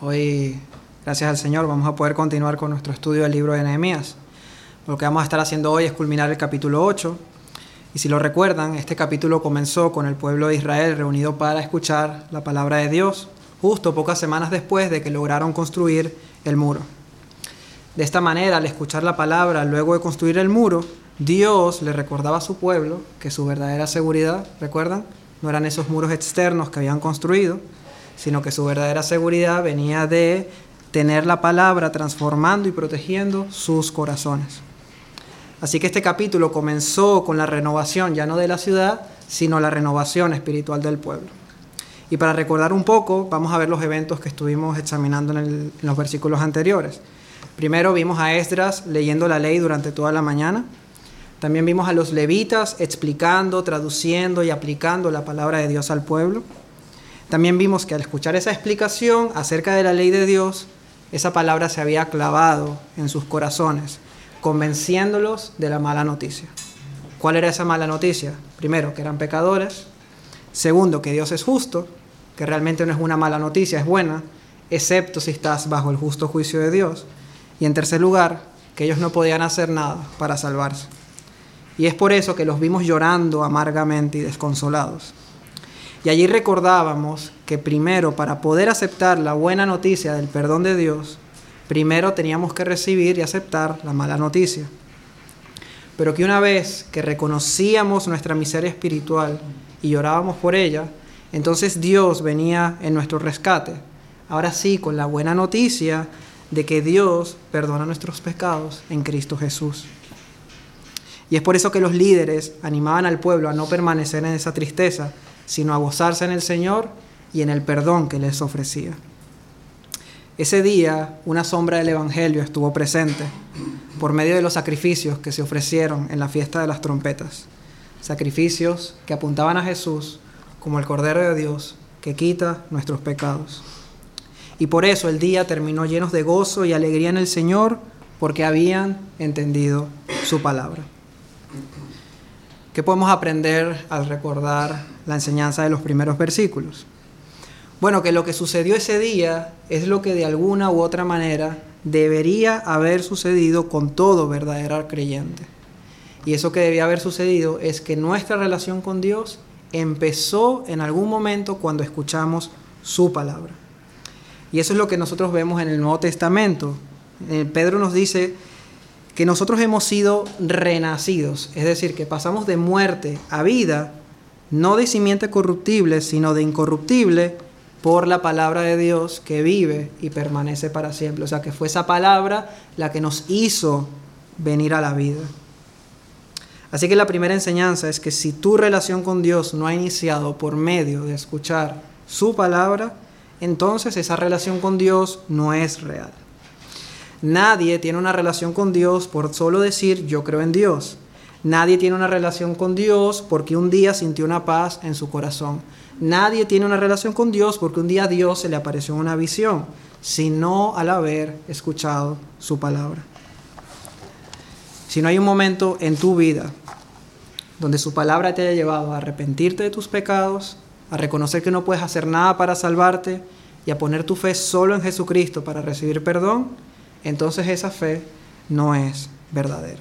Hoy, gracias al Señor, vamos a poder continuar con nuestro estudio del libro de Nehemías. Lo que vamos a estar haciendo hoy es culminar el capítulo 8. Y si lo recuerdan, este capítulo comenzó con el pueblo de Israel reunido para escuchar la palabra de Dios, justo pocas semanas después de que lograron construir el muro. De esta manera, al escuchar la palabra luego de construir el muro, Dios le recordaba a su pueblo que su verdadera seguridad, ¿recuerdan? No eran esos muros externos que habían construido, sino que su verdadera seguridad venía de tener la palabra transformando y protegiendo sus corazones. Así que este capítulo comenzó con la renovación ya no de la ciudad, sino la renovación espiritual del pueblo. Y para recordar un poco, vamos a ver los eventos que estuvimos examinando en, los versículos anteriores. Primero vimos a Esdras leyendo la ley durante toda la mañana. También vimos a los levitas explicando, traduciendo y aplicando la palabra de Dios al pueblo. También vimos que al escuchar esa explicación acerca de la ley de Dios, esa palabra se había clavado en sus corazones, convenciéndolos de la mala noticia. ¿Cuál era esa mala noticia? Primero, que eran pecadores. Segundo, que Dios es justo, que realmente no es una mala noticia, es buena, excepto si estás bajo el justo juicio de Dios. Y en tercer lugar, que ellos no podían hacer nada para salvarse. Y es por eso que los vimos llorando amargamente y desconsolados. Y allí recordábamos que primero para poder aceptar la buena noticia del perdón de Dios, primero teníamos que recibir y aceptar la mala noticia. Pero que una vez que reconocíamos nuestra miseria espiritual y llorábamos por ella, entonces Dios venía en nuestro rescate. Ahora sí, con la buena noticia de que Dios perdona nuestros pecados en Cristo Jesús. Y es por eso que los líderes animaban al pueblo a no permanecer en esa tristeza, sino a gozarse en el Señor y en el perdón que les ofrecía. Ese día una sombra del Evangelio estuvo presente por medio de los sacrificios que se ofrecieron en la fiesta de las trompetas. Sacrificios que apuntaban a Jesús como el Cordero de Dios que quita nuestros pecados. Y por eso el día terminó llenos de gozo y alegría en el Señor porque habían entendido su palabra. ¿Qué podemos aprender al recordar la enseñanza de los primeros versículos? Bueno, que lo que sucedió ese día es lo que de alguna u otra manera debería haber sucedido con todo verdadero creyente. Y eso que debía haber sucedido es que nuestra relación con Dios empezó en algún momento cuando escuchamos su palabra. Y eso es lo que nosotros vemos en el Nuevo Testamento. Eh, Pedro nos dice que nosotros hemos sido renacidos, es decir, que pasamos de muerte a vida, no de simiente corruptible, sino de incorruptible, por la palabra de Dios que vive y permanece para siempre. O sea, que fue esa palabra la que nos hizo venir a la vida. Así que la primera enseñanza es que si tu relación con Dios no ha iniciado por medio de escuchar su palabra, entonces esa relación con Dios no es real. Nadie tiene una relación con Dios por solo decir yo creo en Dios. Nadie tiene una relación con Dios porque un día sintió una paz en su corazón. Nadie tiene una relación con Dios porque un día Dios se le apareció una visión, sino al haber escuchado su palabra. Si no hay un momento en tu vida donde su palabra te haya llevado a arrepentirte de tus pecados, a reconocer que no puedes hacer nada para salvarte y a poner tu fe solo en Jesucristo para recibir perdón, entonces esa fe no es verdadera.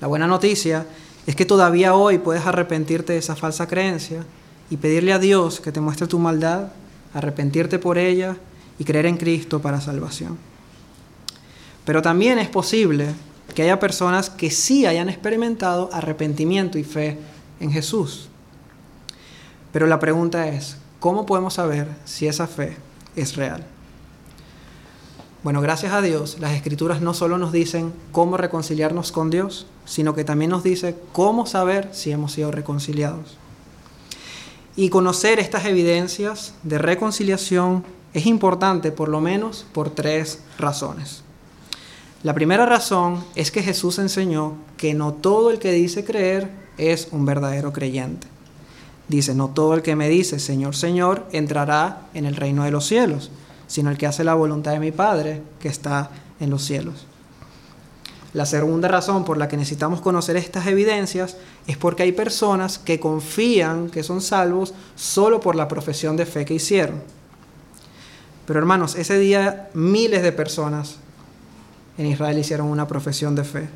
La buena noticia es que todavía hoy puedes arrepentirte de esa falsa creencia y pedirle a Dios que te muestre tu maldad, arrepentirte por ella y creer en Cristo para salvación. Pero también es posible que haya personas que sí hayan experimentado arrepentimiento y fe en Jesús. Pero la pregunta es, ¿cómo podemos saber si esa fe es real? Bueno, gracias a Dios, las escrituras no solo nos dicen cómo reconciliarnos con Dios, sino que también nos dice cómo saber si hemos sido reconciliados. Y conocer estas evidencias de reconciliación es importante por lo menos por tres razones. La primera razón es que Jesús enseñó que no todo el que dice creer es un verdadero creyente. Dice, no todo el que me dice Señor, Señor entrará en el reino de los cielos sino el que hace la voluntad de mi Padre que está en los cielos. La segunda razón por la que necesitamos conocer estas evidencias es porque hay personas que confían que son salvos solo por la profesión de fe que hicieron. Pero hermanos, ese día miles de personas en Israel hicieron una profesión de fe.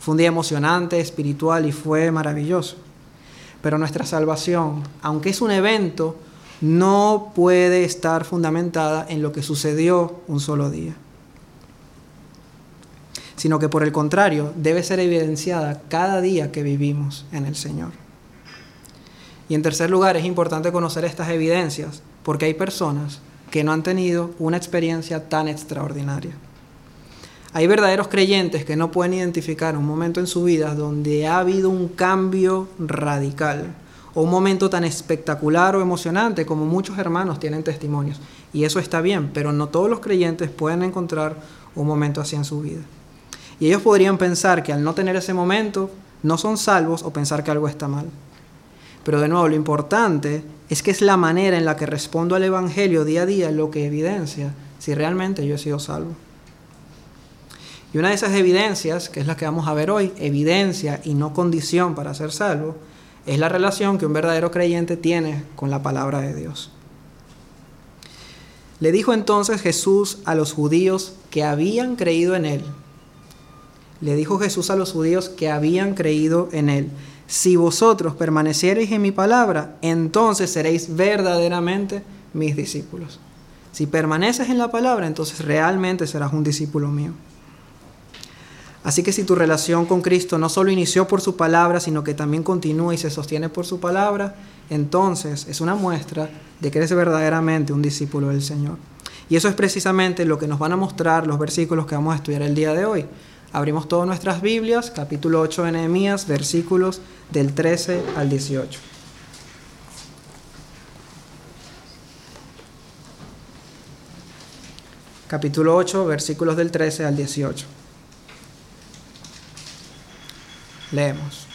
Fue un día emocionante, espiritual y fue maravilloso. Pero nuestra salvación, aunque es un evento, no puede estar fundamentada en lo que sucedió un solo día, sino que por el contrario debe ser evidenciada cada día que vivimos en el Señor. Y en tercer lugar, es importante conocer estas evidencias porque hay personas que no han tenido una experiencia tan extraordinaria. Hay verdaderos creyentes que no pueden identificar un momento en su vida donde ha habido un cambio radical o un momento tan espectacular o emocionante como muchos hermanos tienen testimonios. Y eso está bien, pero no todos los creyentes pueden encontrar un momento así en su vida. Y ellos podrían pensar que al no tener ese momento no son salvos o pensar que algo está mal. Pero de nuevo, lo importante es que es la manera en la que respondo al Evangelio día a día lo que evidencia si realmente yo he sido salvo. Y una de esas evidencias, que es la que vamos a ver hoy, evidencia y no condición para ser salvo, es la relación que un verdadero creyente tiene con la palabra de Dios. Le dijo entonces Jesús a los judíos que habían creído en él. Le dijo Jesús a los judíos que habían creído en él. Si vosotros permaneciereis en mi palabra, entonces seréis verdaderamente mis discípulos. Si permaneces en la palabra, entonces realmente serás un discípulo mío. Así que si tu relación con Cristo no solo inició por su palabra, sino que también continúa y se sostiene por su palabra, entonces es una muestra de que eres verdaderamente un discípulo del Señor. Y eso es precisamente lo que nos van a mostrar los versículos que vamos a estudiar el día de hoy. Abrimos todas nuestras Biblias, capítulo 8 de Nehemías, versículos del 13 al 18. Capítulo 8, versículos del 13 al 18. Leemos.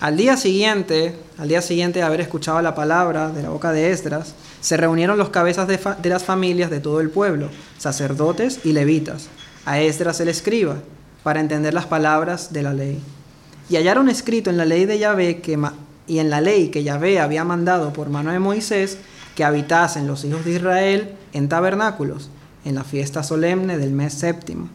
Al día siguiente, al día siguiente de haber escuchado la palabra de la boca de Esdras, se reunieron los cabezas de, de, las familias de todo el pueblo, sacerdotes y levitas, a Esdras el escriba, para entender las palabras de la ley. Y hallaron escrito en la ley de Yahvé y en la ley que Yahvé había mandado por mano de Moisés que habitasen los hijos de Israel en tabernáculos, en la fiesta solemne del mes séptimo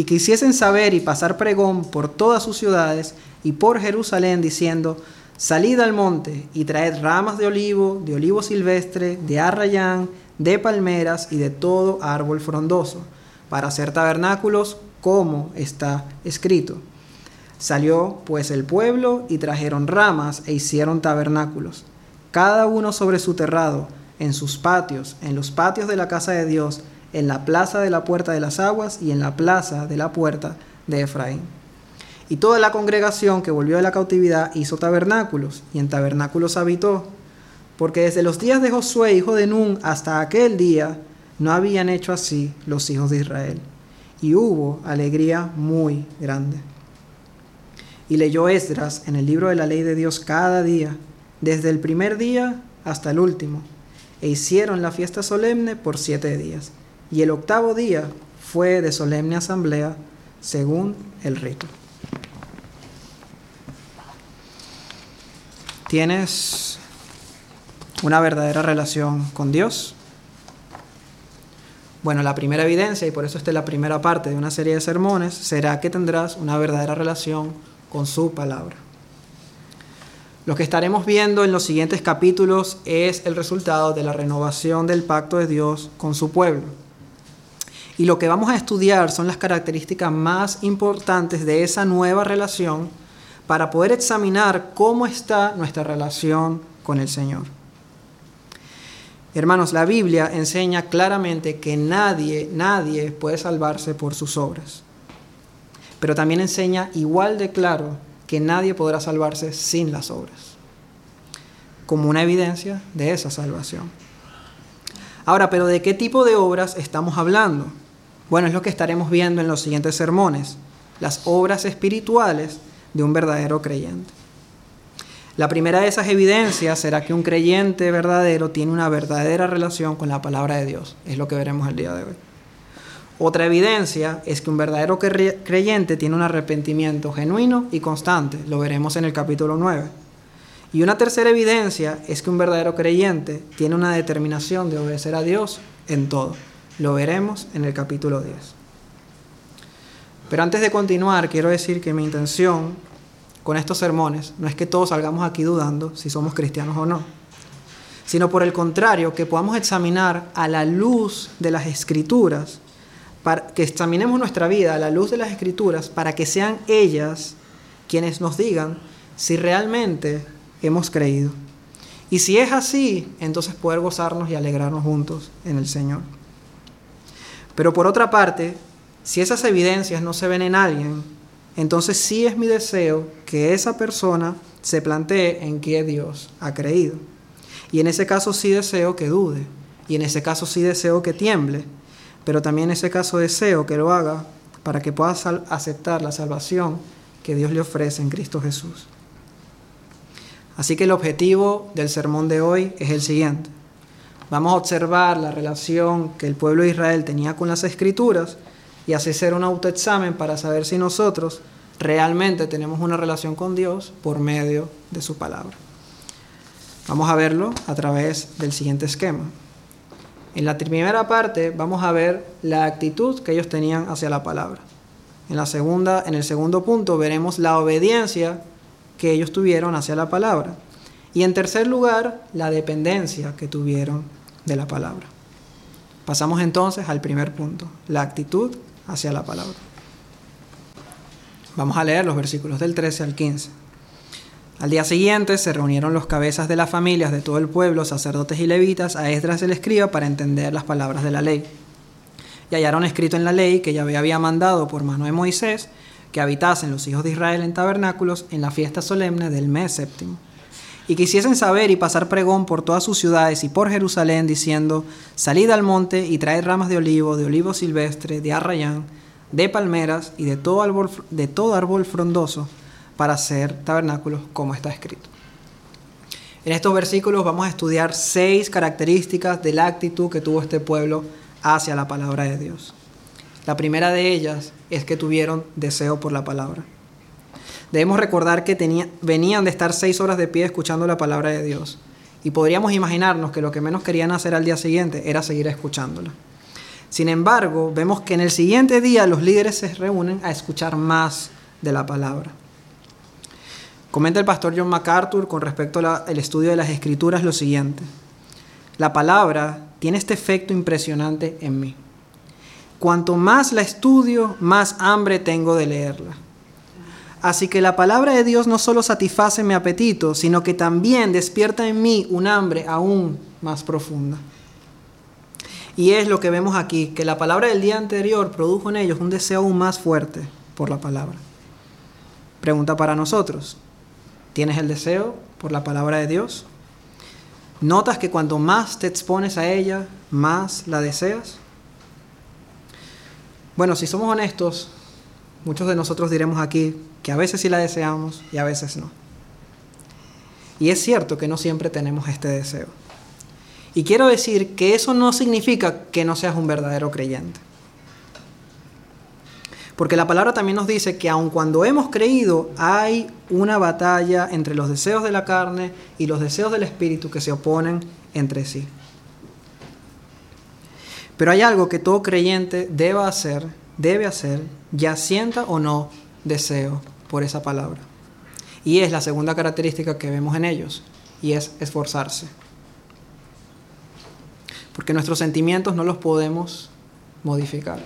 y quisiesen saber y pasar pregón por todas sus ciudades y por Jerusalén, diciendo, Salid al monte y traed ramas de olivo, de olivo silvestre, de arrayán, de palmeras y de todo árbol frondoso, para hacer tabernáculos como está escrito. Salió pues el pueblo y trajeron ramas e hicieron tabernáculos, cada uno sobre su terrado, en sus patios, en los patios de la casa de Dios, en la plaza de la puerta de las aguas y en la plaza de la puerta de Efraín. Y toda la congregación que volvió de la cautividad hizo tabernáculos, y en tabernáculos habitó, porque desde los días de Josué, hijo de Nun, hasta aquel día, no habían hecho así los hijos de Israel. Y hubo alegría muy grande. Y leyó Esdras en el libro de la ley de Dios cada día, desde el primer día hasta el último, e hicieron la fiesta solemne por siete días y el octavo día fue de solemne asamblea según el rito. ¿Tienes una verdadera relación con Dios? Bueno, la primera evidencia, y por eso esta es la primera parte de una serie de sermones, será que tendrás una verdadera relación con su palabra. Lo que estaremos viendo en los siguientes capítulos es el resultado de la renovación del pacto de Dios con su pueblo. Y lo que vamos a estudiar son las características más importantes de esa nueva relación para poder examinar cómo está nuestra relación con el Señor. Hermanos, la Biblia enseña claramente que nadie, nadie puede salvarse por sus obras. Pero también enseña igual de claro que nadie podrá salvarse sin las obras, como una evidencia de esa salvación. Ahora, pero ¿de qué tipo de obras estamos hablando? Bueno, es lo que estaremos viendo en los siguientes sermones, las obras espirituales de un verdadero creyente. La primera de esas evidencias será que un creyente verdadero tiene una verdadera relación con la palabra de Dios. Es lo que veremos el día de hoy. Otra evidencia es que un verdadero creyente tiene un arrepentimiento genuino y constante. Lo veremos en el capítulo 9. Y una tercera evidencia es que un verdadero creyente tiene una determinación de obedecer a Dios en todo. Lo veremos en el capítulo 10. Pero antes de continuar, quiero decir que mi intención con estos sermones no es que todos salgamos aquí dudando si somos cristianos o no, sino por el contrario, que podamos examinar a la luz de las escrituras, para que examinemos nuestra vida a la luz de las escrituras para que sean ellas quienes nos digan si realmente hemos creído. Y si es así, entonces poder gozarnos y alegrarnos juntos en el Señor. Pero por otra parte, si esas evidencias no se ven en alguien, entonces sí es mi deseo que esa persona se plantee en qué Dios ha creído. Y en ese caso sí deseo que dude. Y en ese caso sí deseo que tiemble. Pero también en ese caso deseo que lo haga para que pueda aceptar la salvación que Dios le ofrece en Cristo Jesús. Así que el objetivo del sermón de hoy es el siguiente. Vamos a observar la relación que el pueblo de Israel tenía con las escrituras y hacer un autoexamen para saber si nosotros realmente tenemos una relación con Dios por medio de su palabra. Vamos a verlo a través del siguiente esquema. En la primera parte vamos a ver la actitud que ellos tenían hacia la palabra. En la segunda, en el segundo punto veremos la obediencia que ellos tuvieron hacia la palabra. Y en tercer lugar, la dependencia que tuvieron de la palabra. Pasamos entonces al primer punto, la actitud hacia la palabra. Vamos a leer los versículos del 13 al 15. Al día siguiente se reunieron los cabezas de las familias de todo el pueblo, sacerdotes y levitas, a Esdras el escriba para entender las palabras de la ley. Y hallaron escrito en la ley que Yahvé había mandado por mano de Moisés que habitasen los hijos de Israel en tabernáculos en la fiesta solemne del mes séptimo. Y quisiesen saber y pasar pregón por todas sus ciudades y por Jerusalén, diciendo, salid al monte y traed ramas de olivo, de olivo silvestre, de arrayán, de palmeras y de todo árbol, de todo árbol frondoso, para hacer tabernáculos como está escrito. En estos versículos vamos a estudiar seis características de la actitud que tuvo este pueblo hacia la palabra de Dios. La primera de ellas es que tuvieron deseo por la palabra. Debemos recordar que venían de estar seis horas de pie escuchando la palabra de Dios. Y podríamos imaginarnos que lo que menos querían hacer al día siguiente era seguir escuchándola. Sin embargo, vemos que en el siguiente día los líderes se reúnen a escuchar más de la palabra. Comenta el pastor John MacArthur con respecto al estudio de las escrituras lo siguiente. La palabra tiene este efecto impresionante en mí. Cuanto más la estudio, más hambre tengo de leerla. Así que la palabra de Dios no solo satisface mi apetito, sino que también despierta en mí un hambre aún más profunda. Y es lo que vemos aquí, que la palabra del día anterior produjo en ellos un deseo aún más fuerte por la palabra. Pregunta para nosotros, ¿tienes el deseo por la palabra de Dios? ¿Notas que cuanto más te expones a ella, más la deseas? Bueno, si somos honestos, muchos de nosotros diremos aquí que a veces sí la deseamos y a veces no. Y es cierto que no siempre tenemos este deseo. Y quiero decir que eso no significa que no seas un verdadero creyente. Porque la palabra también nos dice que aun cuando hemos creído, hay una batalla entre los deseos de la carne y los deseos del espíritu que se oponen entre sí. Pero hay algo que todo creyente debe hacer, debe hacer, ya sienta o no deseo por esa palabra. Y es la segunda característica que vemos en ellos, y es esforzarse. Porque nuestros sentimientos no los podemos modificar.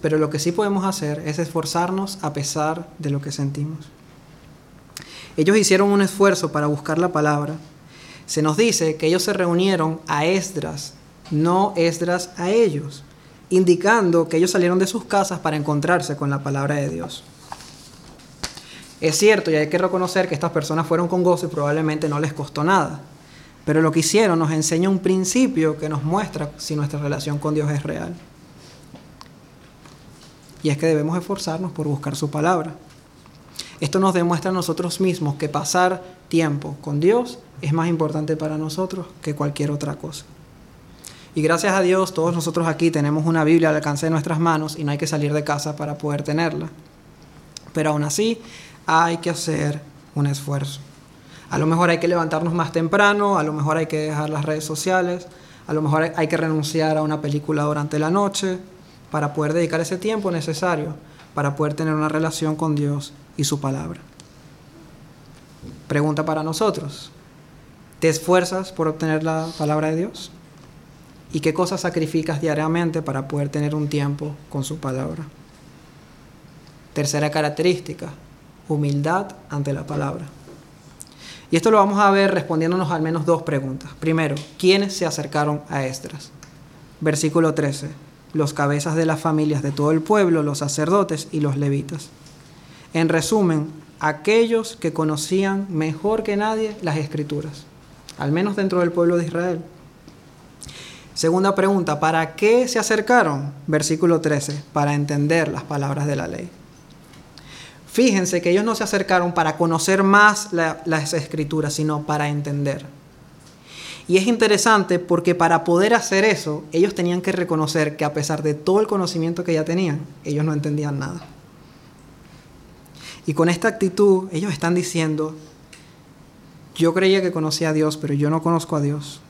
Pero lo que sí podemos hacer es esforzarnos a pesar de lo que sentimos. Ellos hicieron un esfuerzo para buscar la palabra. Se nos dice que ellos se reunieron a Esdras, no Esdras a ellos, indicando que ellos salieron de sus casas para encontrarse con la palabra de Dios. Es cierto y hay que reconocer que estas personas fueron con gozo y probablemente no les costó nada, pero lo que hicieron nos enseña un principio que nos muestra si nuestra relación con Dios es real. Y es que debemos esforzarnos por buscar su palabra. Esto nos demuestra a nosotros mismos que pasar tiempo con Dios es más importante para nosotros que cualquier otra cosa. Y gracias a Dios todos nosotros aquí tenemos una Biblia al alcance de nuestras manos y no hay que salir de casa para poder tenerla. Pero aún así hay que hacer un esfuerzo. A lo mejor hay que levantarnos más temprano, a lo mejor hay que dejar las redes sociales, a lo mejor hay que renunciar a una película durante la noche para poder dedicar ese tiempo necesario para poder tener una relación con Dios y su palabra. Pregunta para nosotros. ¿Te esfuerzas por obtener la palabra de Dios? ¿Y qué cosas sacrificas diariamente para poder tener un tiempo con su palabra? Tercera característica, humildad ante la palabra. Y esto lo vamos a ver respondiéndonos al menos dos preguntas. Primero, ¿quiénes se acercaron a Estras? Versículo 13, los cabezas de las familias de todo el pueblo, los sacerdotes y los levitas. En resumen, aquellos que conocían mejor que nadie las escrituras, al menos dentro del pueblo de Israel. Segunda pregunta, ¿para qué se acercaron? Versículo 13, para entender las palabras de la ley. Fíjense que ellos no se acercaron para conocer más las escrituras, sino para entender. Y es interesante porque para poder hacer eso, ellos tenían que reconocer que a pesar de todo el conocimiento que ya tenían, ellos no entendían nada. Y con esta actitud, ellos están diciendo, yo creía que conocía a Dios, pero yo no conozco a Dios.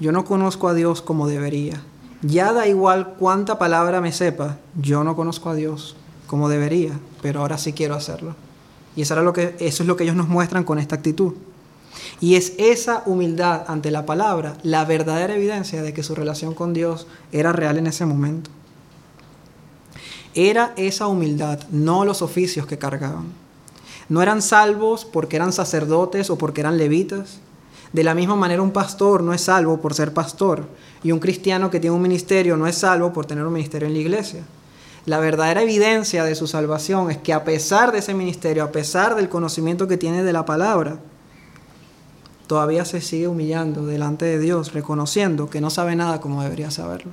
Yo no conozco a Dios como debería. Ya da igual cuánta palabra me sepa, yo no conozco a Dios como debería, pero ahora sí quiero hacerlo. Y eso, lo que, eso es lo que ellos nos muestran con esta actitud. Y es esa humildad ante la palabra la verdadera evidencia de que su relación con Dios era real en ese momento. Era esa humildad, no los oficios que cargaban. No eran salvos porque eran sacerdotes o porque eran levitas. De la misma manera un pastor no es salvo por ser pastor. Y un cristiano que tiene un ministerio no es salvo por tener un ministerio en la iglesia. La verdadera evidencia de su salvación es que a pesar de ese ministerio, a pesar del conocimiento que tiene de la palabra, todavía se sigue humillando delante de Dios, reconociendo que no sabe nada como debería saberlo.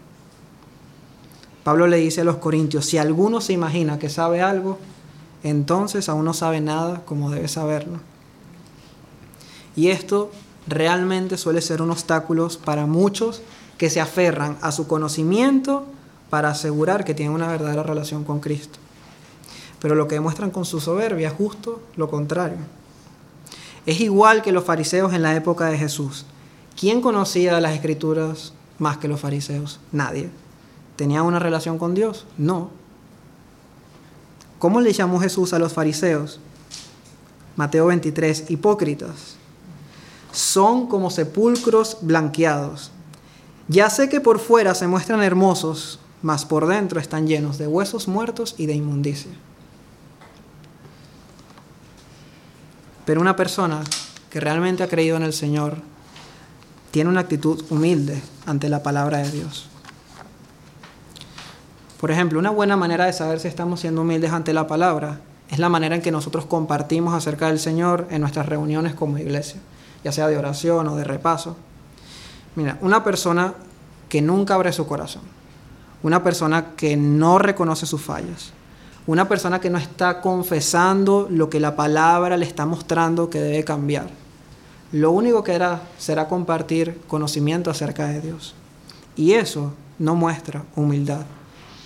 Pablo le dice a los corintios, si alguno se imagina que sabe algo, entonces aún no sabe nada como debe saberlo. Y esto realmente suele ser un obstáculo para muchos que se aferran a su conocimiento para asegurar que tienen una verdadera relación con Cristo. Pero lo que demuestran con su soberbia es justo lo contrario. Es igual que los fariseos en la época de Jesús. ¿Quién conocía las escrituras más que los fariseos? Nadie. ¿Tenían una relación con Dios? No. ¿Cómo le llamó Jesús a los fariseos? Mateo 23, hipócritas. Son como sepulcros blanqueados. Ya sé que por fuera se muestran hermosos, mas por dentro están llenos de huesos muertos y de inmundicia. Pero una persona que realmente ha creído en el Señor tiene una actitud humilde ante la palabra de Dios. Por ejemplo, una buena manera de saber si estamos siendo humildes ante la palabra es la manera en que nosotros compartimos acerca del Señor en nuestras reuniones como iglesia, ya sea de oración o de repaso. Mira, una persona que nunca abre su corazón, una persona que no reconoce sus fallas, una persona que no está confesando lo que la palabra le está mostrando que debe cambiar. Lo único que hará será compartir conocimiento acerca de Dios. Y eso no muestra humildad,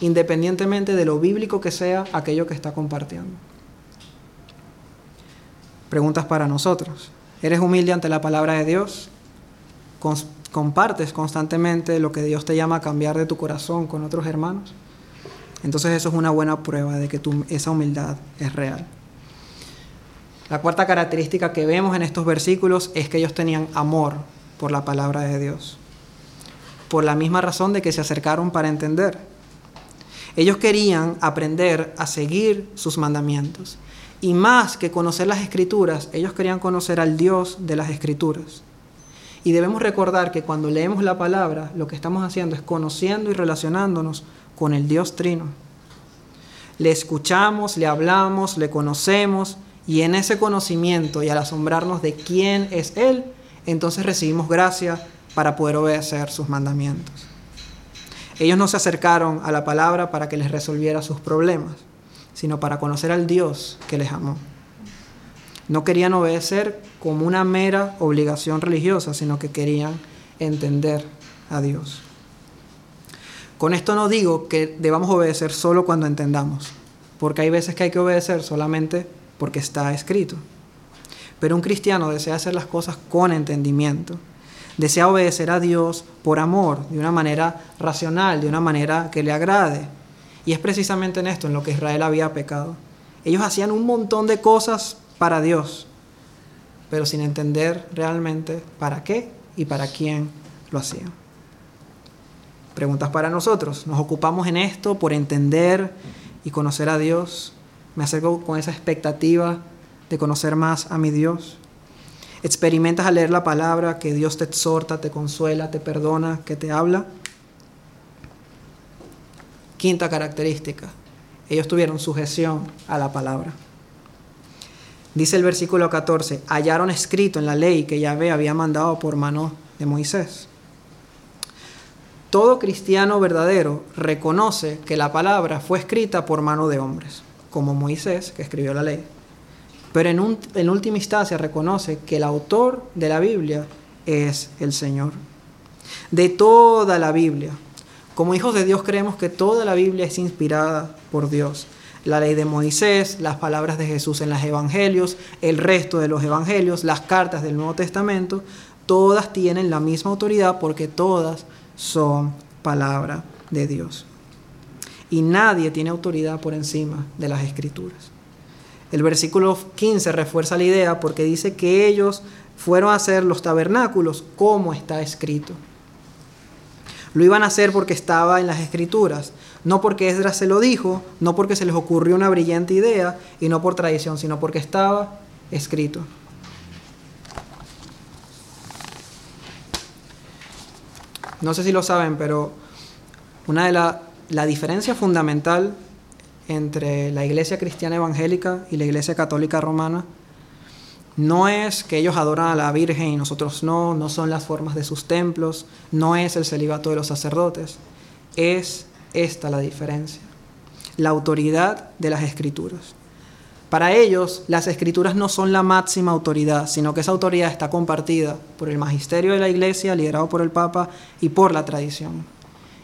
independientemente de lo bíblico que sea aquello que está compartiendo. Preguntas para nosotros. ¿Eres humilde ante la palabra de Dios? compartes constantemente lo que Dios te llama a cambiar de tu corazón con otros hermanos, entonces eso es una buena prueba de que tu, esa humildad es real. La cuarta característica que vemos en estos versículos es que ellos tenían amor por la palabra de Dios, por la misma razón de que se acercaron para entender. Ellos querían aprender a seguir sus mandamientos. Y más que conocer las escrituras, ellos querían conocer al Dios de las escrituras. Y debemos recordar que cuando leemos la palabra, lo que estamos haciendo es conociendo y relacionándonos con el Dios Trino. Le escuchamos, le hablamos, le conocemos y en ese conocimiento y al asombrarnos de quién es Él, entonces recibimos gracia para poder obedecer sus mandamientos. Ellos no se acercaron a la palabra para que les resolviera sus problemas, sino para conocer al Dios que les amó. No querían obedecer como una mera obligación religiosa, sino que querían entender a Dios. Con esto no digo que debamos obedecer solo cuando entendamos, porque hay veces que hay que obedecer solamente porque está escrito. Pero un cristiano desea hacer las cosas con entendimiento. Desea obedecer a Dios por amor, de una manera racional, de una manera que le agrade. Y es precisamente en esto en lo que Israel había pecado. Ellos hacían un montón de cosas para Dios, pero sin entender realmente para qué y para quién lo hacían. Preguntas para nosotros. ¿Nos ocupamos en esto por entender y conocer a Dios? ¿Me acerco con esa expectativa de conocer más a mi Dios? ¿Experimentas al leer la palabra que Dios te exhorta, te consuela, te perdona, que te habla? Quinta característica. Ellos tuvieron sujeción a la palabra. Dice el versículo 14, hallaron escrito en la ley que Yahvé había mandado por mano de Moisés. Todo cristiano verdadero reconoce que la palabra fue escrita por mano de hombres, como Moisés, que escribió la ley. Pero en, en última instancia reconoce que el autor de la Biblia es el Señor. De toda la Biblia. Como hijos de Dios creemos que toda la Biblia es inspirada por Dios la ley de Moisés, las palabras de Jesús en los evangelios, el resto de los evangelios, las cartas del Nuevo Testamento, todas tienen la misma autoridad porque todas son palabra de Dios. Y nadie tiene autoridad por encima de las escrituras. El versículo 15 refuerza la idea porque dice que ellos fueron a hacer los tabernáculos como está escrito. Lo iban a hacer porque estaba en las escrituras, no porque Esdras se lo dijo, no porque se les ocurrió una brillante idea y no por tradición, sino porque estaba escrito. No sé si lo saben, pero una de la, la diferencia fundamental entre la iglesia cristiana evangélica y la iglesia católica romana no es que ellos adoran a la Virgen y nosotros no, no son las formas de sus templos, no es el celibato de los sacerdotes, es esta la diferencia, la autoridad de las escrituras. Para ellos, las escrituras no son la máxima autoridad, sino que esa autoridad está compartida por el magisterio de la iglesia, liderado por el Papa, y por la tradición.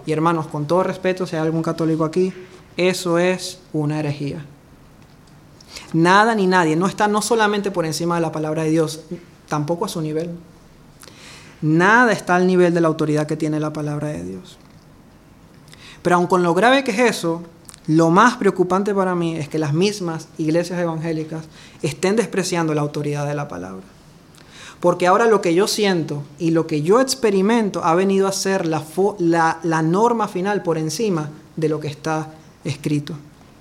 Y hermanos, con todo respeto, si hay algún católico aquí, eso es una herejía. Nada ni nadie no está no solamente por encima de la palabra de Dios, tampoco a su nivel. Nada está al nivel de la autoridad que tiene la palabra de Dios. Pero aun con lo grave que es eso, lo más preocupante para mí es que las mismas iglesias evangélicas estén despreciando la autoridad de la palabra. Porque ahora lo que yo siento y lo que yo experimento ha venido a ser la, la, norma final por encima de lo que está escrito.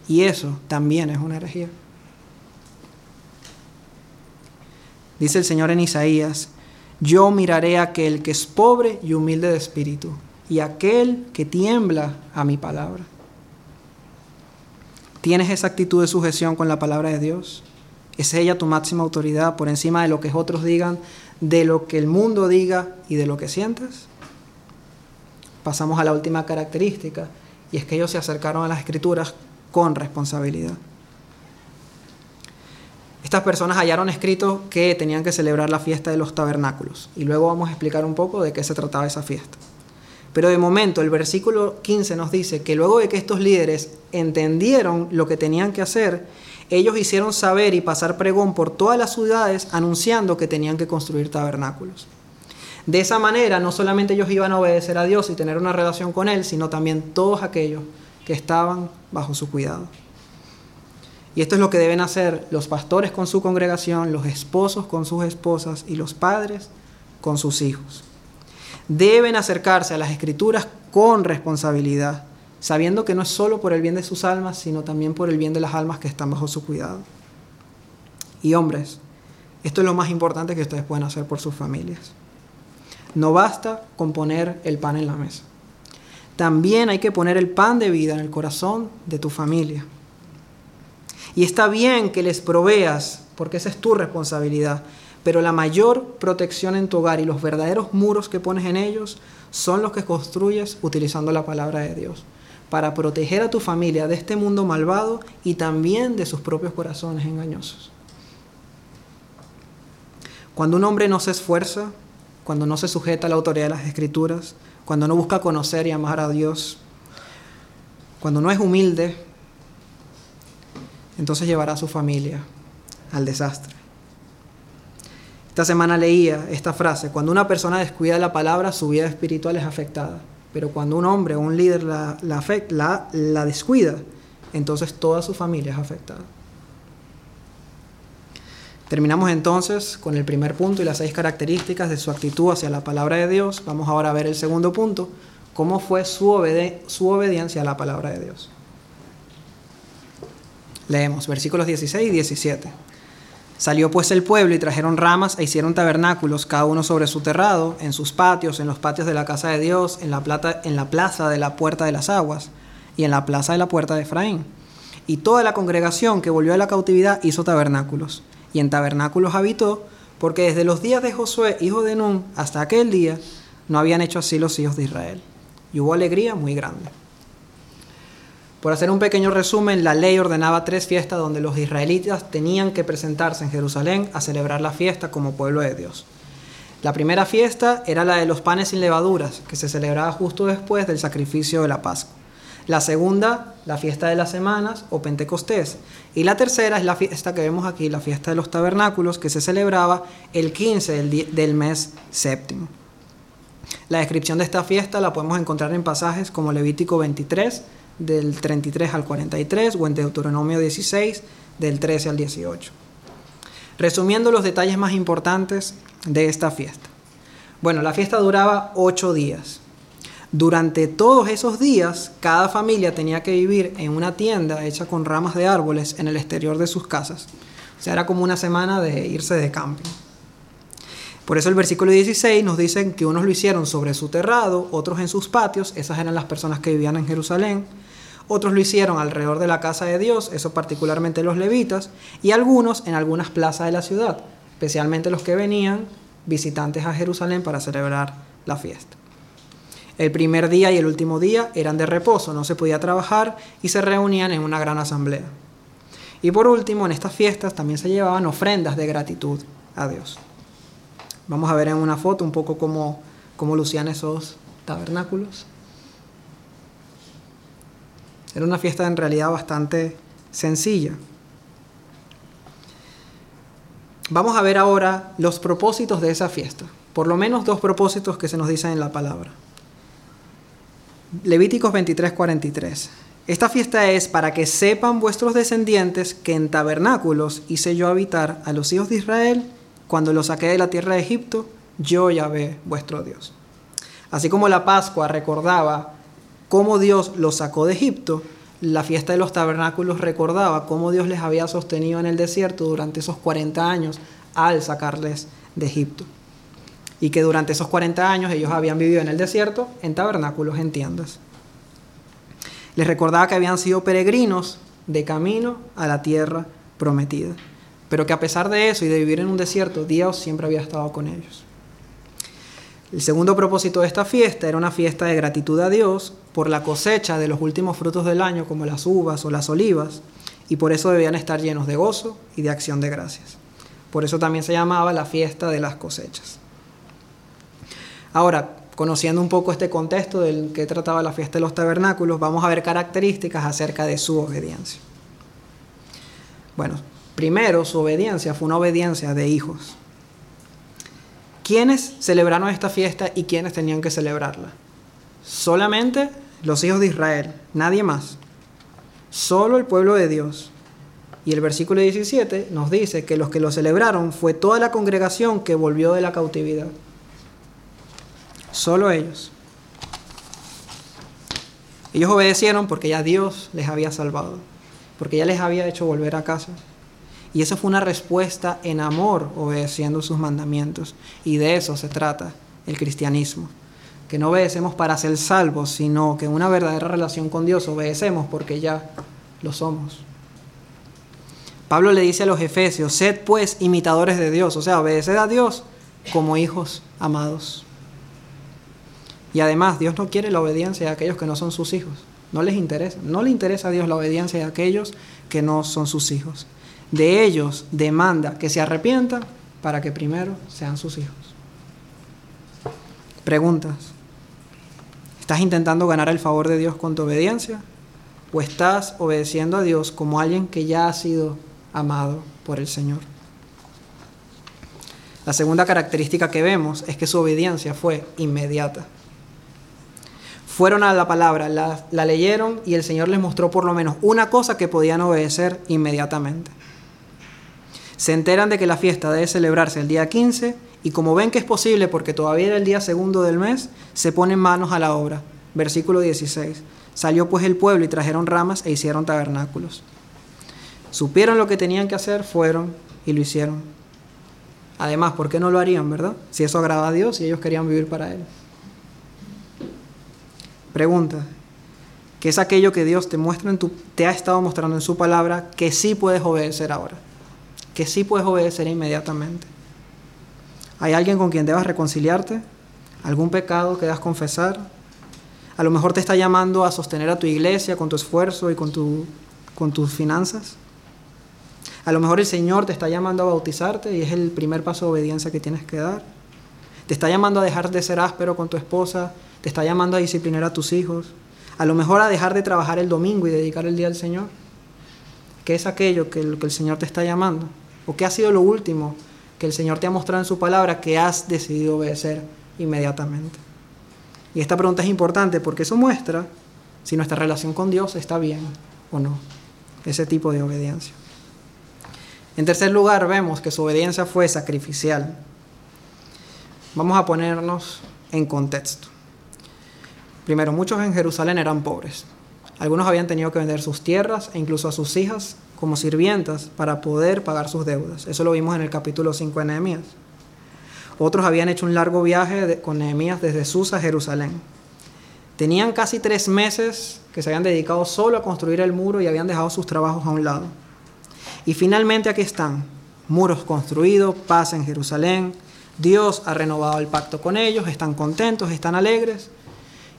Y eso también es una herejía. Dice el Señor en Isaías, yo miraré a aquel que es pobre y humilde de espíritu y aquel que tiembla a mi palabra. ¿Tienes esa actitud de sujeción con la palabra de Dios? ¿Es ella tu máxima autoridad por encima de lo que otros digan, de lo que el mundo diga y de lo que sientes? Pasamos a la última característica, y es que ellos se acercaron a las escrituras con responsabilidad. Estas personas hallaron escrito que tenían que celebrar la fiesta de los tabernáculos, y luego vamos a explicar un poco de qué se trataba esa fiesta. Pero de momento el versículo 15 nos dice que luego de que estos líderes entendieron lo que tenían que hacer, ellos hicieron saber y pasar pregón por todas las ciudades anunciando que tenían que construir tabernáculos. De esa manera no solamente ellos iban a obedecer a Dios y tener una relación con Él, sino también todos aquellos que estaban bajo su cuidado. Y esto es lo que deben hacer los pastores con su congregación, los esposos con sus esposas y los padres con sus hijos deben acercarse a las escrituras con responsabilidad, sabiendo que no es solo por el bien de sus almas, sino también por el bien de las almas que están bajo su cuidado. Y hombres, esto es lo más importante que ustedes pueden hacer por sus familias. No basta con poner el pan en la mesa. También hay que poner el pan de vida en el corazón de tu familia. Y está bien que les proveas, porque esa es tu responsabilidad, pero la mayor protección en tu hogar y los verdaderos muros que pones en ellos son los que construyes utilizando la palabra de Dios para proteger a tu familia de este mundo malvado y también de sus propios corazones engañosos. Cuando un hombre no se esfuerza, cuando no se sujeta a la autoridad de las escrituras, cuando no busca conocer y amar a Dios, cuando no es humilde, entonces llevará a su familia al desastre. Esta semana leía esta frase, cuando una persona descuida la palabra, su vida espiritual es afectada. Pero cuando un hombre o un líder la, la, la descuida, entonces toda su familia es afectada. Terminamos entonces con el primer punto y las seis características de su actitud hacia la palabra de Dios. Vamos ahora a ver el segundo punto, cómo fue su obediencia a la palabra de Dios. Leemos versículos 16 y 17. Salió pues el pueblo y trajeron ramas e hicieron tabernáculos, cada uno sobre su terrado, en sus patios, en los patios de la casa de Dios, en la, plaza de la puerta de las aguas y en la plaza de la puerta de Efraín. Y toda la congregación que volvió de la cautividad hizo tabernáculos y en tabernáculos habitó, porque desde los días de Josué, hijo de Nun, hasta aquel día, no habían hecho así los hijos de Israel. Y hubo alegría muy grande. Por hacer un pequeño resumen, la ley ordenaba tres fiestas donde los israelitas tenían que presentarse en Jerusalén a celebrar la fiesta como pueblo de Dios. La primera fiesta era la de los panes sin levaduras, que se celebraba justo después del sacrificio de la Pascua. La segunda, la fiesta de las semanas o Pentecostés. Y la tercera es la fiesta que vemos aquí, la fiesta de los tabernáculos, que se celebraba el 15 del, mes séptimo. La descripción de esta fiesta la podemos encontrar en pasajes como Levítico 23, del 33 al 43, o en Deuteronomio 16, del 13 al 18. Resumiendo los detalles más importantes de esta fiesta. Bueno, la fiesta duraba ocho días. Durante todos esos días, cada familia tenía que vivir en una tienda hecha con ramas de árboles en el exterior de sus casas. O sea, era como una semana de irse de camping. Por eso el versículo 16 nos dice que unos lo hicieron sobre su terrado, otros en sus patios, esas eran las personas que vivían en Jerusalén, otros lo hicieron alrededor de la casa de Dios, eso particularmente los levitas, y algunos en algunas plazas de la ciudad, especialmente los que venían visitantes a Jerusalén para celebrar la fiesta. El primer día y el último día eran de reposo, no se podía trabajar y se reunían en una gran asamblea. Y por último, en estas fiestas también se llevaban ofrendas de gratitud a Dios. Vamos a ver en una foto un poco cómo, cómo lucían esos tabernáculos. Era una fiesta en realidad bastante sencilla. Vamos a ver ahora los propósitos de esa fiesta. Por lo menos dos propósitos que se nos dicen en la palabra. Levíticos 23, 43. Esta fiesta es para que sepan vuestros descendientes que en tabernáculos hice yo habitar a los hijos de Israel cuando los saqué de la tierra de Egipto, yo Yahvé vuestro Dios. Así como la Pascua recordaba cómo Dios los sacó de Egipto, la fiesta de los tabernáculos recordaba cómo Dios les había sostenido en el desierto durante esos 40 años al sacarles de Egipto y que durante esos 40 años ellos habían vivido en el desierto, en tabernáculos, en tiendas. Les recordaba que habían sido peregrinos de camino a la tierra prometida, pero que a pesar de eso y de vivir en un desierto, Dios siempre había estado con ellos. El segundo propósito de esta fiesta era una fiesta de gratitud a Dios por la cosecha de los últimos frutos del año, como las uvas o las olivas, y por eso debían estar llenos de gozo y de acción de gracias. Por eso también se llamaba la fiesta de las cosechas. Ahora, conociendo un poco este contexto del que trataba la fiesta de los tabernáculos, vamos a ver características acerca de su obediencia. Bueno, primero su obediencia fue una obediencia de hijos. ¿Quiénes celebraron esta fiesta y quiénes tenían que celebrarla? Solamente los hijos de Israel, nadie más. Solo el pueblo de Dios. Y el versículo 17 nos dice que los que lo celebraron fue toda la congregación que volvió de la cautividad. Solo ellos. Ellos obedecieron porque ya Dios les había salvado, porque ya les había hecho volver a casa. Y eso fue una respuesta en amor, obedeciendo sus mandamientos. Y de eso se trata el cristianismo. Que no obedecemos para ser salvos, sino que en una verdadera relación con Dios obedecemos porque ya lo somos. Pablo le dice a los efesios, sed pues imitadores de Dios, o sea, obedeced a Dios como hijos amados. Y además, Dios no quiere la obediencia de aquellos que no son sus hijos. No les interesa. No le interesa a Dios la obediencia de aquellos que no son sus hijos. De ellos demanda que se arrepientan para que primero sean sus hijos. Preguntas. ¿Estás intentando ganar el favor de Dios con tu obediencia? ¿O estás obedeciendo a Dios como alguien que ya ha sido amado por el Señor? La segunda característica que vemos es que su obediencia fue inmediata. Fueron a la palabra, la, la, leyeron y el Señor les mostró por lo menos una cosa que podían obedecer inmediatamente. Se enteran de que la fiesta debe celebrarse el día 15 y como ven que es posible porque todavía era el día segundo del mes, se ponen manos a la obra. Versículo 16. Salió pues el pueblo y trajeron ramas e hicieron tabernáculos. Supieron lo que tenían que hacer, fueron y lo hicieron. Además, ¿por qué no lo harían, verdad? Si eso agrada a Dios y ellos querían vivir para Él. Pregunta, ¿qué es aquello que Dios te muestra en tu, te ha estado mostrando en su palabra que sí puedes obedecer ahora? Que sí puedes obedecer inmediatamente. ¿Hay alguien con quien debas reconciliarte? ¿Algún pecado que debas confesar? A lo mejor te está llamando a sostener a tu iglesia con tu esfuerzo y con, tu, con tus finanzas. A lo mejor el Señor te está llamando a bautizarte y es el primer paso de obediencia que tienes que dar. Te está llamando a dejar de ser áspero con tu esposa. Te está llamando a disciplinar a tus hijos. A lo mejor a dejar de trabajar el domingo y dedicar el día al Señor. ¿Qué es aquello que, que el Señor te está llamando? ¿O qué ha sido lo último que el Señor te ha mostrado en su palabra que has decidido obedecer inmediatamente? Y esta pregunta es importante porque eso muestra si nuestra relación con Dios está bien o no. Ese tipo de obediencia. En tercer lugar, vemos que su obediencia fue sacrificial. Vamos a ponernos en contexto. Primero, muchos en Jerusalén eran pobres. Algunos habían tenido que vender sus tierras e incluso a sus hijas como sirvientas para poder pagar sus deudas. Eso lo vimos en el capítulo 5 de Nehemías. Otros habían hecho un largo viaje con Nehemías desde Susa a Jerusalén. Tenían casi tres meses que se habían dedicado solo a construir el muro y habían dejado sus trabajos a un lado. Y finalmente aquí están, muros construidos, paz en Jerusalén, Dios ha renovado el pacto con ellos, están contentos, están alegres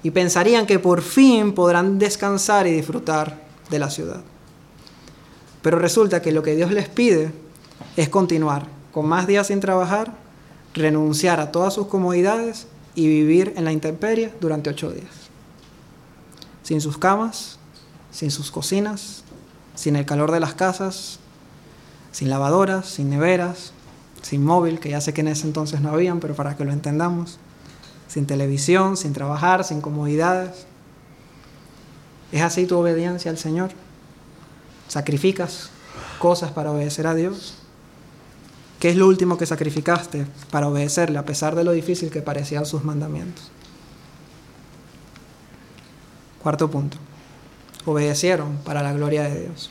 y pensarían que por fin podrán descansar y disfrutar de la ciudad. Pero resulta que lo que Dios les pide es continuar con más días sin trabajar renunciar a todas sus comodidades y vivir en la intemperie durante ocho días. Sin sus camas, sin sus cocinas, sin el calor de las casas, sin lavadoras, sin neveras, sin móvil, que ya sé que en ese entonces no habían, pero para que lo entendamos, sin televisión, sin trabajar, sin comodidades. ¿Es así tu obediencia al Señor? ¿Sacrificas cosas para obedecer a Dios? ¿Qué es lo último que sacrificaste para obedecerle a pesar de lo difícil que parecían sus mandamientos? Cuarto punto. Obedecieron para la gloria de Dios.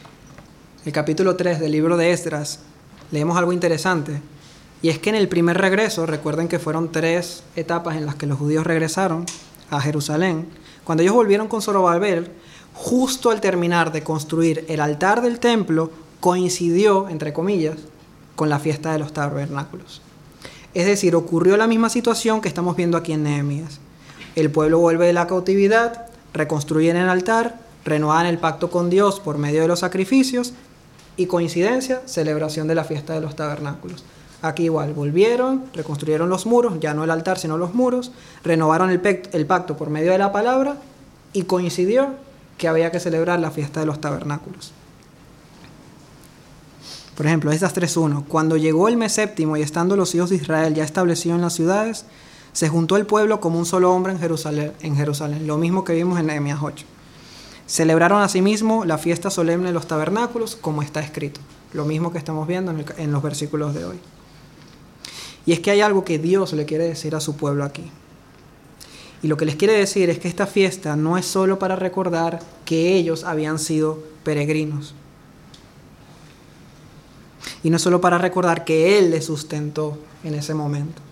El capítulo 3 del libro de Esdras leemos algo interesante y es que en el primer regreso, recuerden que fueron tres etapas en las que los judíos regresaron a Jerusalén, cuando ellos volvieron con Zorobabel, justo al terminar de construir el altar del templo, coincidió, entre comillas, con la fiesta de los tabernáculos. Es decir, ocurrió la misma situación que estamos viendo aquí en Nehemías. El pueblo vuelve de la cautividad, reconstruyen el altar, renuevan el pacto con Dios por medio de los sacrificios y coincidencia, celebración de la fiesta de los tabernáculos. Aquí igual, volvieron, reconstruyeron los muros, ya no el altar, sino los muros, renovaron el, el pacto por medio de la palabra y coincidió que había que celebrar la fiesta de los tabernáculos. Por ejemplo, estas 3.1. Cuando llegó el mes séptimo y estando los hijos de Israel ya establecidos en las ciudades, se juntó el pueblo como un solo hombre en Jerusalén, lo mismo que vimos en Nehemías 8. Celebraron asimismo la fiesta solemne de los tabernáculos, como está escrito, lo mismo que estamos viendo en, en los versículos de hoy. Y es que hay algo que Dios le quiere decir a su pueblo aquí. Y lo que les quiere decir es que esta fiesta no es solo para recordar que ellos habían sido peregrinos, y no solo para recordar que Él les sustentó en ese momento.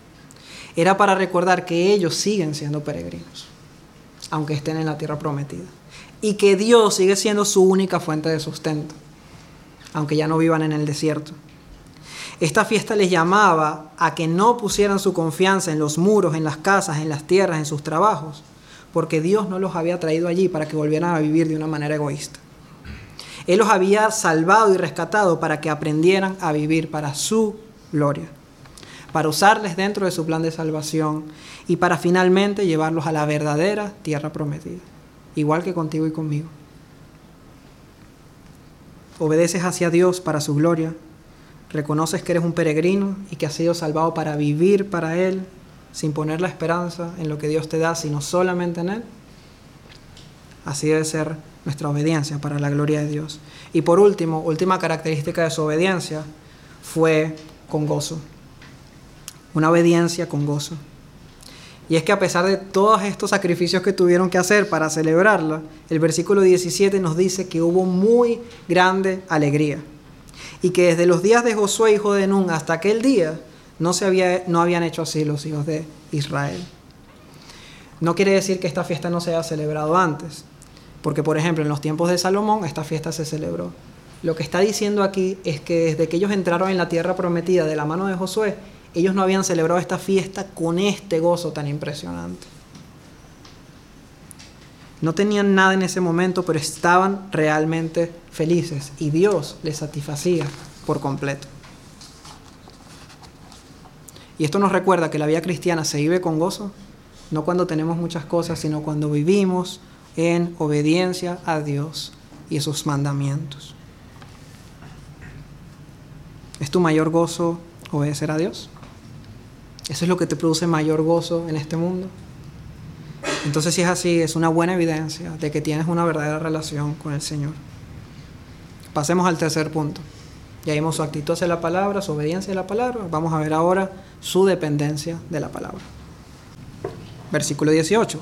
Era para recordar que ellos siguen siendo peregrinos, aunque estén en la tierra prometida. Y que Dios sigue siendo su única fuente de sustento, aunque ya no vivan en el desierto. Esta fiesta les llamaba a que no pusieran su confianza en los muros, en las casas, en las tierras, en sus trabajos, porque Dios no los había traído allí para que volvieran a vivir de una manera egoísta. Él los había salvado y rescatado para que aprendieran a vivir para su gloria, para usarles dentro de su plan de salvación y para finalmente llevarlos a la verdadera tierra prometida, igual que contigo y conmigo. Obedeces hacia Dios para su gloria, reconoces que eres un peregrino y que has sido salvado para vivir para Él, sin poner la esperanza en lo que Dios te da, sino solamente en Él. Así debe ser nuestra obediencia para la gloria de Dios. Y por último, última característica de su obediencia fue con gozo. Una obediencia con gozo. Y es que a pesar de todos estos sacrificios que tuvieron que hacer para celebrarla, el versículo 17 nos dice que hubo muy grande alegría. Y que desde los días de Josué, hijo de Nun, hasta aquel día, no, se había, no habían hecho así los hijos de Israel. No quiere decir que esta fiesta no se haya celebrado antes, porque por ejemplo en los tiempos de Salomón esta fiesta se celebró. Lo que está diciendo aquí es que desde que ellos entraron en la tierra prometida de la mano de Josué, ellos no habían celebrado esta fiesta con este gozo tan impresionante. No tenían nada en ese momento, pero estaban realmente felices y Dios les satisfacía por completo. Y esto nos recuerda que la vida cristiana se vive con gozo, no cuando tenemos muchas cosas, sino cuando vivimos en obediencia a Dios y sus mandamientos. ¿Es tu mayor gozo obedecer a Dios? ¿Eso es lo que te produce mayor gozo en este mundo? Entonces si es así, es una buena evidencia de que tienes una verdadera relación con el Señor. Pasemos al tercer punto. Ya vimos su actitud hacia la palabra, su obediencia a la palabra. Vamos a ver ahora su dependencia de la palabra. Versículo 18.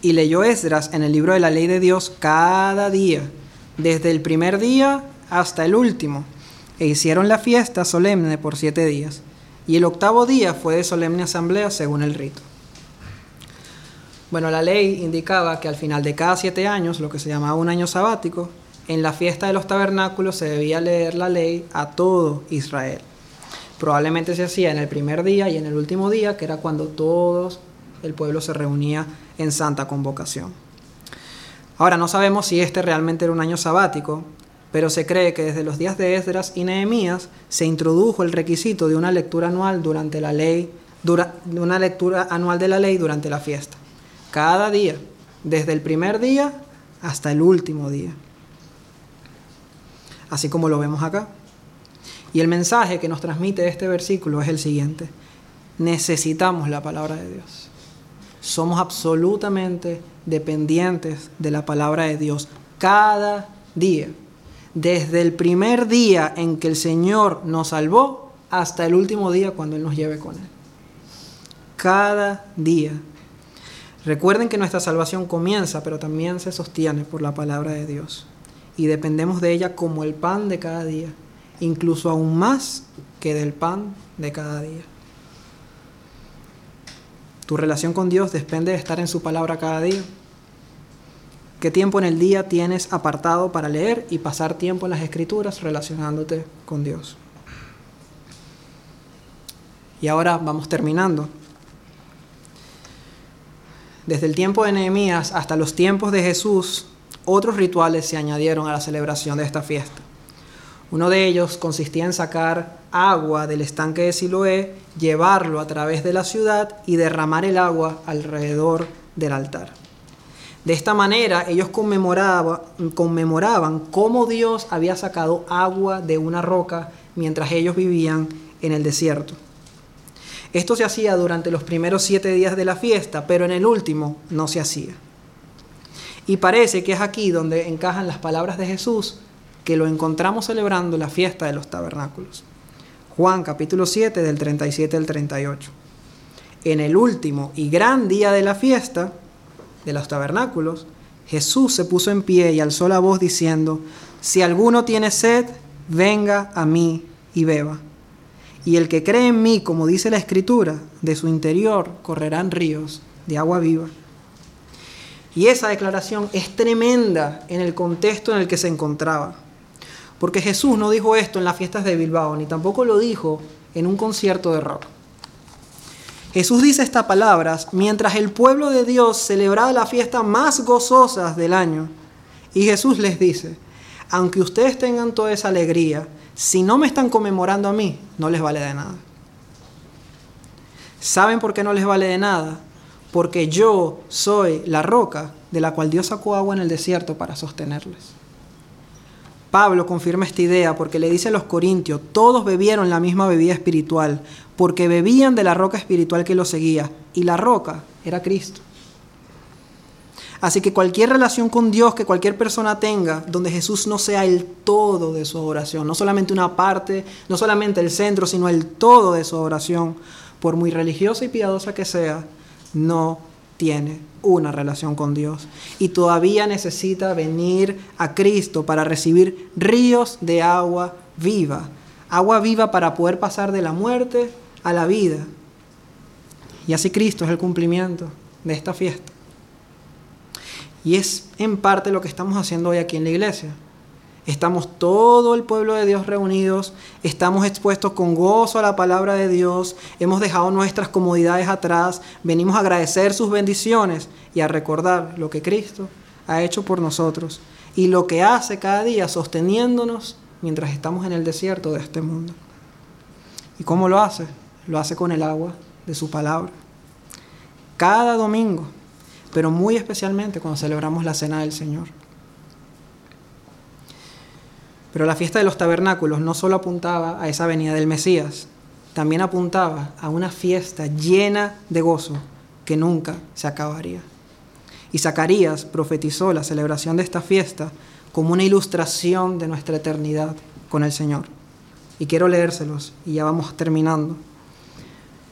Y leyó Esdras en el libro de la ley de Dios cada día, desde el primer día hasta el último, e hicieron la fiesta solemne por siete días. Y el octavo día fue de solemne asamblea según el rito. Bueno, la ley indicaba que al final de cada siete años, lo que se llamaba un año sabático, en la fiesta de los tabernáculos se debía leer la ley a todo Israel. Probablemente se hacía en el primer día y en el último día, que era cuando todo el pueblo se reunía en santa convocación. Ahora, no sabemos si este realmente era un año sabático, pero se cree que desde los días de Esdras y Nehemías se introdujo el requisito de una lectura anual durante la ley, una lectura anual de la ley durante la fiesta. Cada día, desde el primer día hasta el último día así como lo vemos acá. Y el mensaje que nos transmite este versículo es el siguiente. Necesitamos la palabra de Dios. Somos absolutamente dependientes de la palabra de Dios cada día. Desde el primer día en que el Señor nos salvó hasta el último día cuando Él nos lleve con Él. Cada día. Recuerden que nuestra salvación comienza, pero también se sostiene por la palabra de Dios y dependemos de ella como el pan de cada día, incluso aún más que del pan de cada día. Tu relación con Dios depende de estar en su palabra cada día. ¿Qué tiempo en el día tienes apartado para leer y pasar tiempo en las escrituras relacionándote con Dios? Y ahora vamos terminando. Desde el tiempo de Nehemías hasta los tiempos de Jesús, otros rituales se añadieron a la celebración de esta fiesta. Uno de ellos consistía en sacar agua del estanque de Siloé, llevarlo a través de la ciudad y derramar el agua alrededor del altar. De esta manera ellos conmemoraban, cómo Dios había sacado agua de una roca mientras ellos vivían en el desierto. Esto se hacía durante los primeros siete días de la fiesta, pero en el último no se hacía. Y parece que es aquí donde encajan las palabras de Jesús que lo encontramos celebrando la fiesta de los tabernáculos. Juan capítulo 7 del 37 al 38. En el último y gran día de la fiesta de los tabernáculos, Jesús se puso en pie y alzó la voz diciendo, si alguno tiene sed, venga a mí y beba. Y el que cree en mí, como dice la Escritura, de su interior correrán ríos de agua viva. Y esa declaración es tremenda en el contexto en el que se encontraba. Porque Jesús no dijo esto en las fiestas de Bilbao, ni tampoco lo dijo en un concierto de rock. Jesús dice estas palabras mientras el pueblo de Dios celebraba la fiesta más gozosas del año. Y Jesús les dice, aunque ustedes tengan toda esa alegría, si no me están conmemorando a mí, no les vale de nada. ¿Saben por qué no les vale de nada? porque yo soy la roca de la cual Dios sacó agua en el desierto para sostenerles. Pablo confirma esta idea porque le dice a los corintios, todos bebieron la misma bebida espiritual, porque bebían de la roca espiritual que los seguía, y la roca era Cristo. Así que cualquier relación con Dios que cualquier persona tenga, donde Jesús no sea el todo de su oración, no solamente una parte, no solamente el centro, sino el todo de su oración, por muy religiosa y piadosa que sea, no tiene una relación con Dios y todavía necesita venir a Cristo para recibir ríos de agua viva, agua viva para poder pasar de la muerte a la vida. Y así Cristo es el cumplimiento de esta fiesta. Y es en parte lo que estamos haciendo hoy aquí en la iglesia. Estamos todo el pueblo de Dios reunidos, estamos expuestos con gozo a la palabra de Dios, hemos dejado nuestras comodidades atrás, venimos a agradecer sus bendiciones y a recordar lo que Cristo ha hecho por nosotros y lo que hace cada día sosteniéndonos mientras estamos en el desierto de este mundo. ¿Y cómo lo hace? Lo hace con el agua de su palabra. Cada domingo, pero muy especialmente cuando celebramos la cena del Señor. Pero la fiesta de los tabernáculos no solo apuntaba a esa venida del Mesías, también apuntaba a una fiesta llena de gozo que nunca se acabaría. Y Zacarías profetizó la celebración de esta fiesta como una ilustración de nuestra eternidad con el Señor. Y quiero leérselos y ya vamos terminando.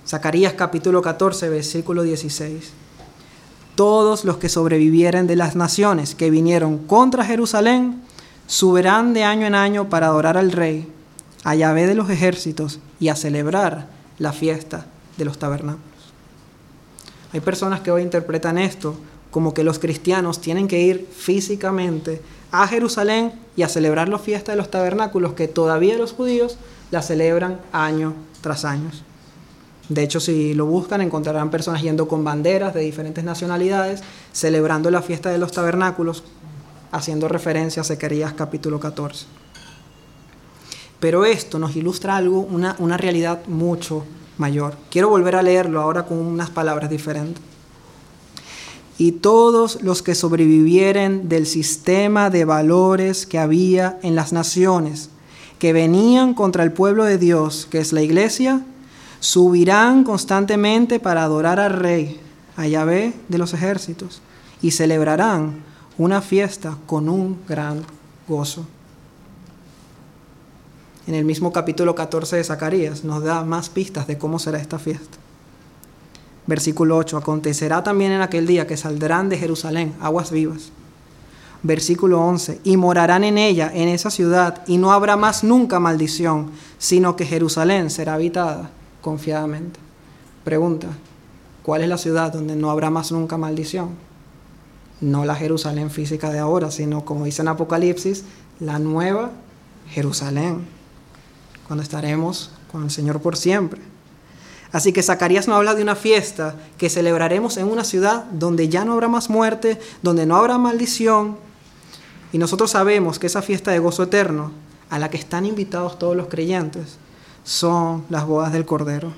Zacarías capítulo 14, versículo 16. Todos los que sobrevivieren de las naciones que vinieron contra Jerusalén subirán de año en año para adorar al Rey, a Yahvé de los ejércitos y a celebrar la fiesta de los tabernáculos. Hay personas que hoy interpretan esto como que los cristianos tienen que ir físicamente a Jerusalén y a celebrar la fiesta de los tabernáculos que todavía los judíos la celebran año tras año. De hecho, si lo buscan, encontrarán personas yendo con banderas de diferentes nacionalidades, celebrando la fiesta de los tabernáculos, haciendo referencia a Zacarías capítulo 14. Pero esto nos ilustra algo, una, una realidad mucho mayor. Quiero volver a leerlo ahora con unas palabras diferentes. Y todos los que sobrevivieren del sistema de valores que había en las naciones, que venían contra el pueblo de Dios, que es la iglesia, subirán constantemente para adorar al Rey, a Yahvé de los ejércitos, y celebrarán una fiesta con un gran gozo. En el mismo capítulo 14 de Zacarías nos da más pistas de cómo será esta fiesta. Versículo 8, acontecerá también en aquel día que saldrán de Jerusalén aguas vivas. Versículo 11, y morarán en ella, en esa ciudad, y no habrá más nunca maldición, sino que Jerusalén será habitada confiadamente. Pregunta, ¿cuál es la ciudad donde no habrá más nunca maldición? no la Jerusalén física de ahora, sino como dice en Apocalipsis, la nueva Jerusalén, cuando estaremos con el Señor por siempre. Así que Zacarías nos habla de una fiesta que celebraremos en una ciudad donde ya no habrá más muerte, donde no habrá maldición. Y nosotros sabemos que esa fiesta de gozo eterno, a la que están invitados todos los creyentes, son las bodas del Cordero.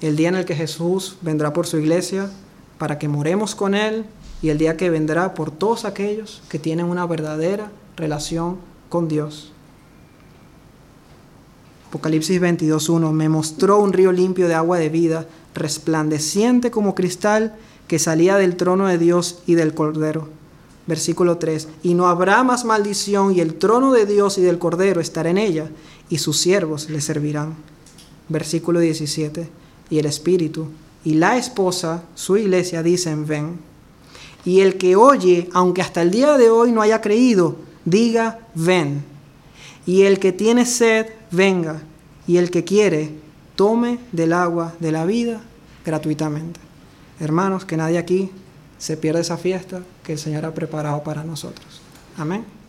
El día en el que Jesús vendrá por su iglesia para que moremos con Él y el día que vendrá por todos aquellos que tienen una verdadera relación con Dios. Apocalipsis 22.1 me mostró un río limpio de agua de vida, resplandeciente como cristal, que salía del trono de Dios y del Cordero. Versículo 3, y no habrá más maldición, y el trono de Dios y del Cordero estará en ella, y sus siervos le servirán. Versículo 17, y el Espíritu y la esposa, su iglesia, dicen, ven. Y el que oye, aunque hasta el día de hoy no haya creído, diga, ven. Y el que tiene sed, venga. Y el que quiere, tome del agua de la vida gratuitamente. Hermanos, que nadie aquí se pierda esa fiesta que el Señor ha preparado para nosotros. Amén.